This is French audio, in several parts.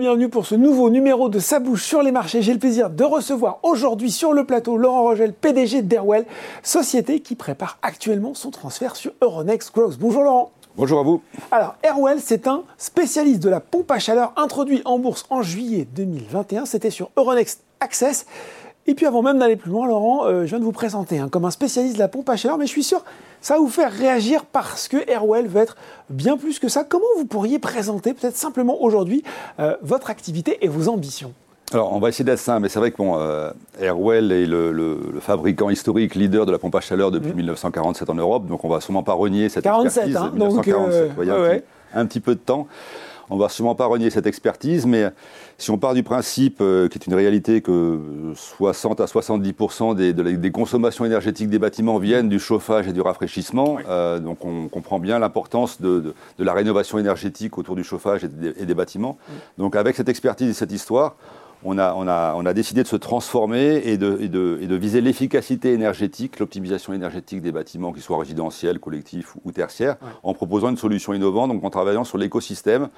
Bienvenue pour ce nouveau numéro de Sa bouche sur les marchés. J'ai le plaisir de recevoir aujourd'hui sur le plateau Laurent Rogel, PDG d'Airwell, société qui prépare actuellement son transfert sur Euronext Growth. Bonjour Laurent. Bonjour à vous. Alors, Airwell, c'est un spécialiste de la pompe à chaleur introduit en bourse en juillet 2021. C'était sur Euronext Access. Et puis avant même d'aller plus loin, Laurent, euh, je viens de vous présenter hein, comme un spécialiste de la pompe à chaleur, mais je suis sûr ça va vous faire réagir parce que Airwell va être bien plus que ça. Comment vous pourriez présenter peut-être simplement aujourd'hui euh, votre activité et vos ambitions? Alors, on va essayer d'être simple, mais c'est vrai que bon, euh, Airwell est le, fabricant historique leader de la pompe à chaleur depuis 1947 mmh. en Europe, donc on va sûrement pas renier cette 47, expertise. Hein, 1947, donc, ouais, un, petit, peu de temps. On va sûrement pas renier cette expertise, mais si on part du principe, euh, qui est une réalité, que 60 à 70% des, des, consommations énergétiques des bâtiments viennent du chauffage et du rafraîchissement, euh, donc on comprend bien l'importance de, la rénovation énergétique autour du chauffage et des, bâtiments. Donc avec cette expertise et cette histoire, on a, on, a, on a, décidé de se transformer et de, et de, viser l'efficacité énergétique, l'optimisation énergétique des bâtiments, qu'ils soient résidentiels, collectifs ou tertiaires, en proposant une solution innovante, donc en travaillant sur l'écosystème.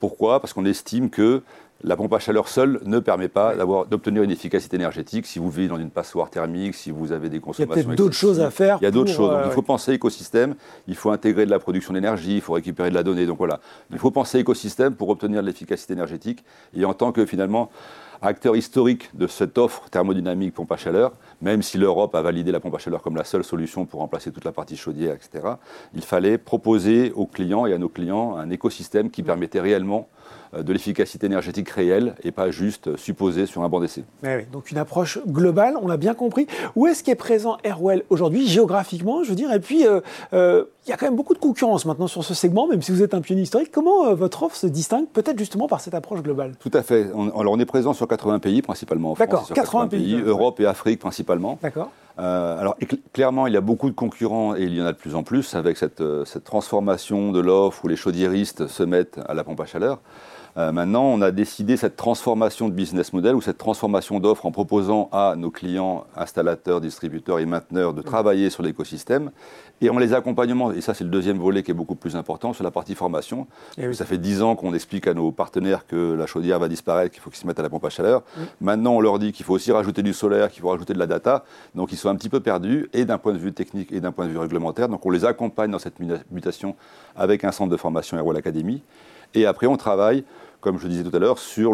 Pourquoi? Parce qu'on estime que la pompe à chaleur seule ne permet pas d'obtenir une efficacité énergétique. Si vous vivez dans une passoire thermique, si vous avez des consommations. Il y a peut-être d'autres choses à faire. Il y a d'autres choses. il faut penser écosystème, il faut intégrer de la production d'énergie, il faut récupérer de la donnée. Donc voilà, il faut penser écosystème pour obtenir de l'efficacité énergétique. Et en tant que finalement acteur historique de cette offre thermodynamique pompe à chaleur, même si l'Europe a validé la pompe à chaleur comme la seule solution pour remplacer toute la partie chaudière, etc., il fallait proposer aux clients et à nos clients un écosystème qui permettait réellement de l'efficacité énergétique réelle et pas juste supposée sur un banc d'essai. donc une approche globale, on l'a bien compris. Où est-ce qu'est présent Airwell aujourd'hui, géographiquement, je veux dire? Et puis, euh, euh, il y a quand même beaucoup de concurrence maintenant sur ce segment, même si vous êtes un pionnier historique. Comment votre offre se distingue, peut-être justement par cette approche globale? Tout à fait. alors on est présent sur 80 pays, principalement en France. D'accord, 80, pays. Europe et Afrique principalement. D'accord. Alors clairement, il y a beaucoup de concurrents et il y en a de plus en plus avec cette, cette transformation de l'offre où les chaudiéristes se mettent à la pompe à chaleur. Euh, maintenant, on a décidé cette transformation de business model ou cette transformation d'offre en proposant à nos clients, installateurs, distributeurs et mainteneurs de travailler sur l'écosystème et en les accompagnement. Et ça, c'est le deuxième volet qui est beaucoup plus important sur la partie formation. Eh ça fait dix ans qu'on explique à nos partenaires que la chaudière va disparaître, qu'il faut qu'ils se mettent à la pompe à chaleur. Maintenant, on leur dit qu'il faut aussi rajouter du solaire, qu'il faut rajouter de la data. Donc, ils sont un petit peu perdus et d'un point de vue technique et d'un point de vue réglementaire. Donc, on les accompagne dans cette mutation avec un centre de formation Airwell Academy. Et après, on travaille comme je disais tout à l'heure, sur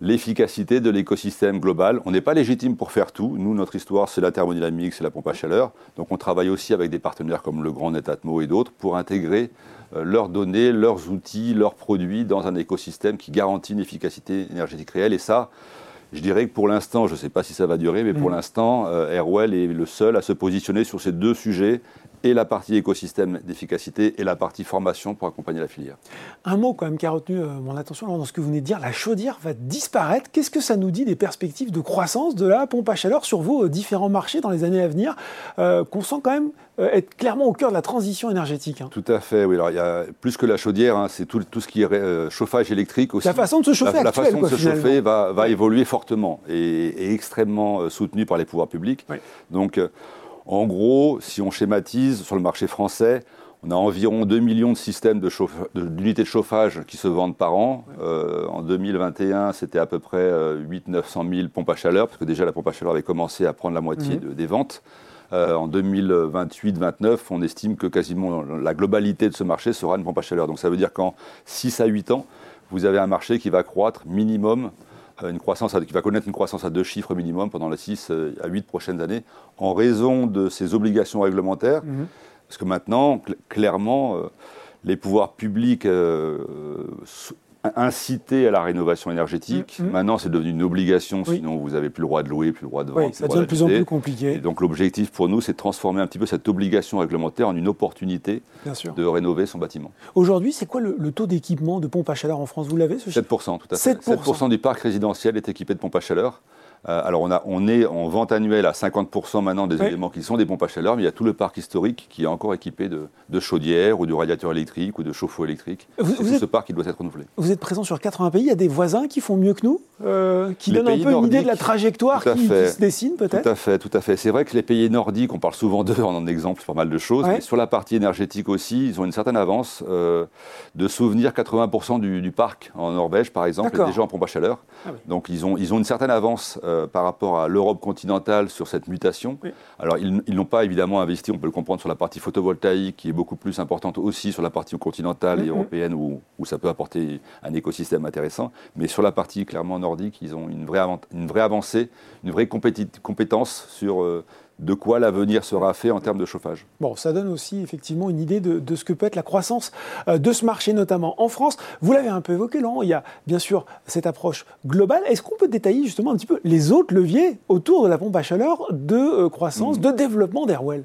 l'efficacité de l'écosystème global. On n'est pas légitime pour faire tout. Nous, notre histoire, c'est la thermodynamique, c'est la pompe à chaleur. Donc on travaille aussi avec des partenaires comme le Grand Netatmo et d'autres pour intégrer euh, leurs données, leurs outils, leurs produits dans un écosystème qui garantit une efficacité énergétique réelle. Et ça, je dirais que pour l'instant, je ne sais pas si ça va durer, mais pour mm. l'instant, euh, Airwell est le seul à se positionner sur ces deux sujets et la partie écosystème d'efficacité et la partie formation pour accompagner la filière. Un mot quand même qui a retenu euh, mon attention dans ce que vous venez de dire, la chaudière va disparaître. Qu'est-ce que ça nous dit des perspectives de croissance de la pompe à chaleur sur vos euh, différents marchés dans les années à venir, euh, qu'on sent quand même être clairement au cœur de la transition énergétique hein? Tout à fait, oui. Alors il y a plus que la chaudière, hein, c'est tout, tout, ce qui est chauffage électrique aussi. La façon de se chauffer, la, façon de se chauffer va, va, évoluer fortement et, est extrêmement soutenue par les pouvoirs publics. Donc en gros, si on schématise sur le marché français, on a environ 2 millions de systèmes d'unités de, chauffage qui se vendent par an. Euh, en 2021, c'était à peu près 8 900 000 pompes à chaleur, parce que déjà la pompe à chaleur avait commencé à prendre la moitié mhm. des ventes. Euh, en 2028-29, on estime que quasiment la globalité de ce marché sera une pompe à chaleur. Donc ça veut dire qu'en 6 à 8 ans, vous avez un marché qui va croître minimum euh, une croissance qui va connaître une croissance à deux chiffres minimum pendant les 6 euh, à 8 prochaines années, en raison de ces obligations réglementaires. Mhm. Parce que maintenant, clairement, euh, les pouvoirs publics inciter à la rénovation énergétique. Mm, mm. Maintenant, c'est devenu une obligation, sinon vous n'avez plus le droit de louer, plus le droit de vendre. Oui, ça devient de plus en plus compliqué. Et donc l'objectif pour nous, c'est de transformer un petit peu cette obligation réglementaire en une opportunité de rénover son bâtiment. Aujourd'hui, c'est quoi le, taux d'équipement de pompes à chaleur en France? Vous l'avez ce 7%, tout à fait. 7%, du parc résidentiel est équipé de pompes à chaleur. Euh, alors on, a, on est en vente annuelle à 50% maintenant des éléments qui sont des pompes à chaleur, mais il y a tout le parc historique qui est encore équipé de, de chaudières ou de radiateurs électriques ou de chauffe-eau électriques. Vous, ce parc qui doit être renouvelé. Vous êtes présent sur 80 pays, il y a des voisins qui font mieux que nous, euh, qui donnent un peu une idée de la trajectoire qui, se dessine peut-être Tout à fait, tout à fait. C'est vrai que les pays nordiques, on parle souvent d'eux en exemple pas mal de choses, mais sur la partie énergétique aussi, ils ont une certaine avance. Euh, de souvenir 80% du, parc en Norvège, par exemple, est déjà en pompe à chaleur. Ah Donc ils ont, ils ont une certaine avance euh, par rapport à l'Europe continentale sur cette mutation. Alors ils, n'ont pas évidemment investi, on peut le comprendre, sur la partie photovoltaïque, qui est beaucoup plus importante aussi sur la partie continentale et européenne, où, où, ça peut apporter un écosystème intéressant. Mais sur la partie clairement nordique, ils ont une vraie, une vraie avancée, une vraie compétence sur... Euh, de quoi l'avenir sera fait en termes de chauffage. Bon, ça donne aussi effectivement une idée de, ce que peut être la croissance euh, de ce marché, notamment en France. Vous l'avez un peu évoqué, Laurent, il y a bien sûr cette approche globale. Est-ce qu'on peut détailler justement un petit peu les autres leviers autour de la pompe à chaleur de euh, croissance, mmh. de développement d'Airwell?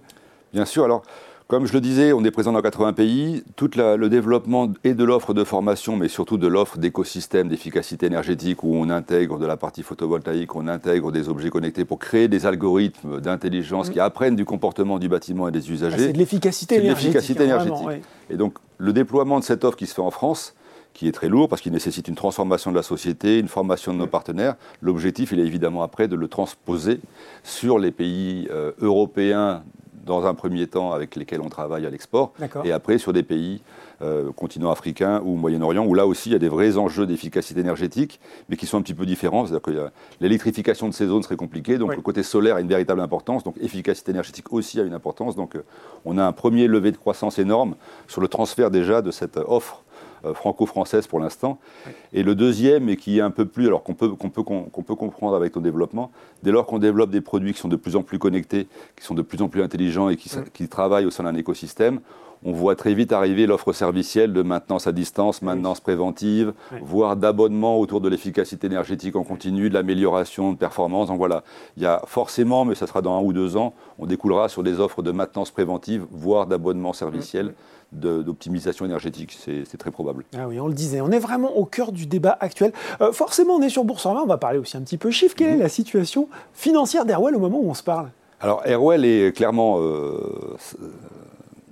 Bien sûr, alors comme je le disais, on est présent dans 80 pays. Tout le développement et de l'offre de formation, mais surtout de l'offre d'écosystème d'efficacité énergétique où on intègre de la partie photovoltaïque, on intègre des objets connectés pour créer des algorithmes d'intelligence mm. qui apprennent du comportement du bâtiment et des usagers. Ah, c'est de l'efficacité énergétique. Et donc, le déploiement de cette offre qui se fait en France, qui est très lourd parce qu'il nécessite une transformation de la société, une formation de nos partenaires. L'objectif, il est évidemment après de le transposer sur les pays euh, européens dans un premier temps avec lesquels on travaille à l'export, et après sur des pays, euh, continent africain ou Moyen-Orient, où là aussi il y a des vrais enjeux d'efficacité énergétique, mais qui sont un petit peu différents. C'est-à-dire que l'électrification de ces zones serait compliquée, donc le côté solaire a une véritable importance, donc efficacité énergétique aussi a une importance. Donc euh, on a un premier levé de croissance énorme sur le transfert déjà de cette offre euh, franco-française pour l'instant. Et le deuxième, et qui est un peu plus, alors qu'on peut, qu'on peut, qu'on peut comprendre avec ton développement, dès lors qu'on développe des produits qui sont de plus en plus connectés, qui sont de plus en plus intelligents et qui, qui travaillent au sein d'un écosystème, on voit très vite arriver l'offre servicielle de maintenance à distance, maintenance préventive, voire d'abonnement autour de l'efficacité énergétique en continu, de l'amélioration de performance. Donc voilà, il y a forcément, mais ça sera dans un ou deux ans, on découlera sur des offres de maintenance préventive, voire d'abonnement serviciel d'optimisation énergétique. C'est très probable. Ah oui, on le disait, on est vraiment au cœur du débat actuel. Euh, forcément, on est sur Boursorama, on va parler aussi un petit peu chiffres. Quelle est mhm. la situation financière d'Airwell au moment où on se parle? Alors, Airwell est clairement... Euh,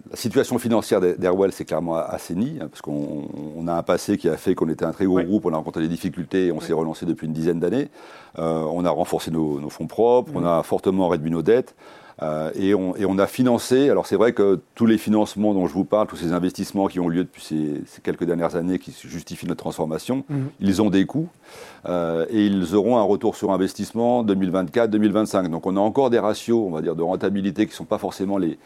la situation financière d'Airwell s'est clairement assainie, hein, parce qu'on a un passé qui a fait qu'on était un très gros groupe, on a rencontré des difficultés et on s'est relancé depuis une dizaine d'années. Euh, on a renforcé nos, fonds propres, on a fortement réduit nos dettes. Euh, et, on, a financé, alors c'est vrai que tous les financements dont je vous parle, tous ces investissements qui ont lieu depuis ces, quelques dernières années qui justifient notre transformation, mhm. ils ont des coûts euh, et ils auront un retour sur investissement 2024-2025. Donc on a encore des ratios, on va dire, de rentabilité qui ne sont pas forcément les,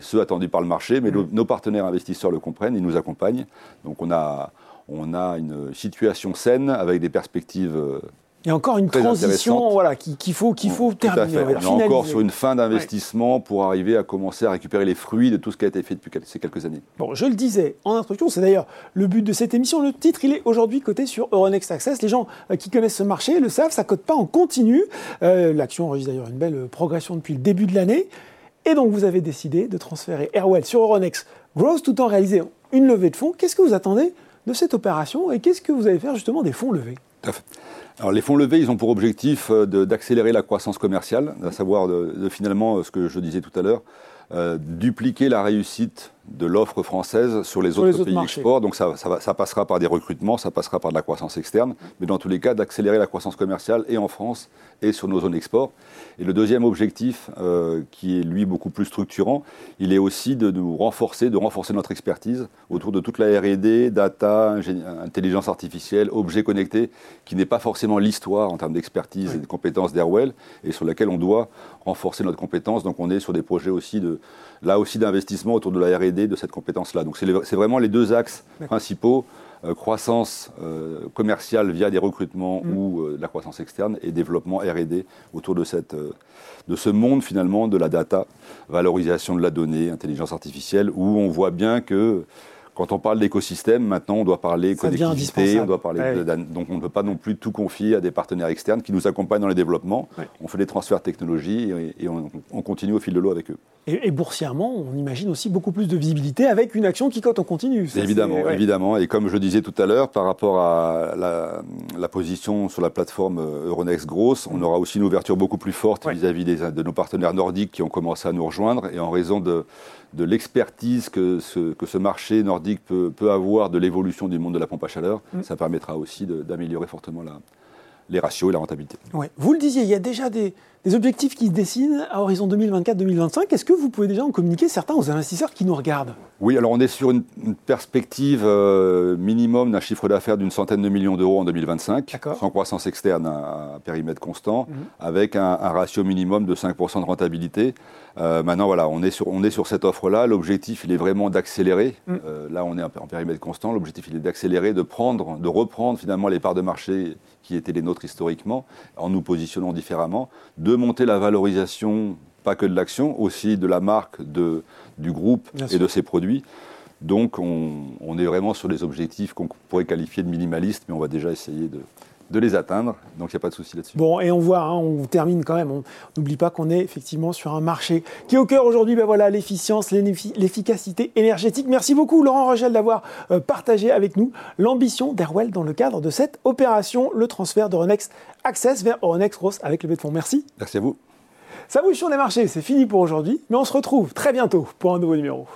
ceux attendus par le marché, mais mhm. nos partenaires investisseurs le comprennent, ils nous accompagnent. Donc on a, on a une situation saine avec des perspectives euh, il y a encore une transition voilà, qu'il faut, qu'il faut terminer. On, est encore sur une fin d'investissement pour arriver à commencer à récupérer les fruits de tout ce qui a été fait depuis ces quelques années. Bon, je le disais en introduction, c'est d'ailleurs le but de cette émission. Le titre, il est aujourd'hui coté sur Euronext Access. Les gens euh, qui connaissent ce marché le savent, ça ne cote pas en continu. Euh, l'action enregistre d'ailleurs une belle progression depuis le début de l'année. Et donc, vous avez décidé de transférer Airwell sur Euronext Growth tout en réalisant une levée de fonds. Qu'est-ce que vous attendez de cette opération et qu'est-ce que vous allez faire justement des fonds levés? Alors les fonds levés, ils ont pour objectif euh, d'accélérer la croissance commerciale, à savoir de, finalement ce que je disais tout à l'heure, euh, dupliquer la réussite de l'offre française sur les autres pays export. Donc ça, ça, passera par des recrutements, ça passera par de la croissance externe, mais dans tous les cas d'accélérer la croissance commerciale et en France et sur nos zones export. Et le deuxième objectif, euh, qui est lui beaucoup plus structurant, il est aussi de nous renforcer, de renforcer notre expertise autour de toute la R&D, data, intelligence artificielle, objets connectés, qui n'est pas forcément l'histoire en termes d'expertise et de compétences d'Airwell, et sur laquelle on doit renforcer notre compétence. Donc on est sur des projets aussi de, là aussi d'investissement autour de la R&D de cette compétence-là. Donc c'est vraiment les deux axes principaux. Euh, croissance euh, commerciale via des recrutements mm. ou euh, la croissance externe et développement R&D autour de, cette, de ce monde finalement de la data, valorisation de la donnée, intelligence artificielle, où on voit bien que quand on parle d'écosystème, maintenant on doit parler connectivité, on doit parler donc on ne peut pas non plus tout confier à des partenaires externes qui nous accompagnent dans les développements. On fait des transferts de technologie et, on, on, continue au fil de l'eau avec eux. Et, boursièrement, on imagine aussi beaucoup plus de visibilité avec une action qui cote en continu. évidemment, évidemment. Et comme je le disais tout à l'heure, par rapport à la, position sur la plateforme Euronext Gross, on aura aussi une ouverture beaucoup plus forte vis-à-vis de nos partenaires nordiques qui ont commencé à nous rejoindre. Et en raison de, de l'expertise que ce, que ce marché nordique peut, peut avoir de l'évolution du monde de la pompe à chaleur, mm. ça permettra aussi d'améliorer fortement la, les ratios et la rentabilité. Ouais. Vous le disiez, il y a déjà des, des objectifs qui se dessinent à horizon 2024-2025. Est-ce que vous pouvez déjà en communiquer certains aux investisseurs qui nous regardent? Oui, alors on est sur une, perspective euh, minimum d'un chiffre d'affaires d'une centaine de millions d'euros en 2025, sans croissance externe à, périmètre constant, mhm. avec un, ratio minimum de 5% de rentabilité. Euh, maintenant, voilà, on est sur, on est sur cette offre-là. L'objectif, il est vraiment d'accélérer. Mhm. Euh, là, on est en, en périmètre constant. L'objectif, il est d'accélérer, de prendre, de reprendre finalement les parts de marché qui étaient les nôtres historiquement, en nous positionnant différemment, de monter la valorisation, pas que de l'action, aussi de la marque, de, du groupe et de ses produits. Donc on, est vraiment sur des objectifs qu'on pourrait qualifier de minimalistes, mais on va déjà essayer de, de les atteindre. Donc il n'y a pas de souci là-dessus. Bon, et on voit, hein, on termine quand même, on n'oublie pas qu'on est effectivement sur un marché qui est au cœur aujourd'hui, ben voilà, l'efficience, l'efficacité énergétique. Merci beaucoup Laurent Rogel d'avoir euh, partagé avec nous l'ambition d'Airwell dans le cadre de cette opération, le transfert de Renex Access vers Euronext Gross avec le de fonds. Merci. Merci à vous. Ça bouge sur les marchés, c'est fini pour aujourd'hui, mais on se retrouve très bientôt pour un nouveau numéro.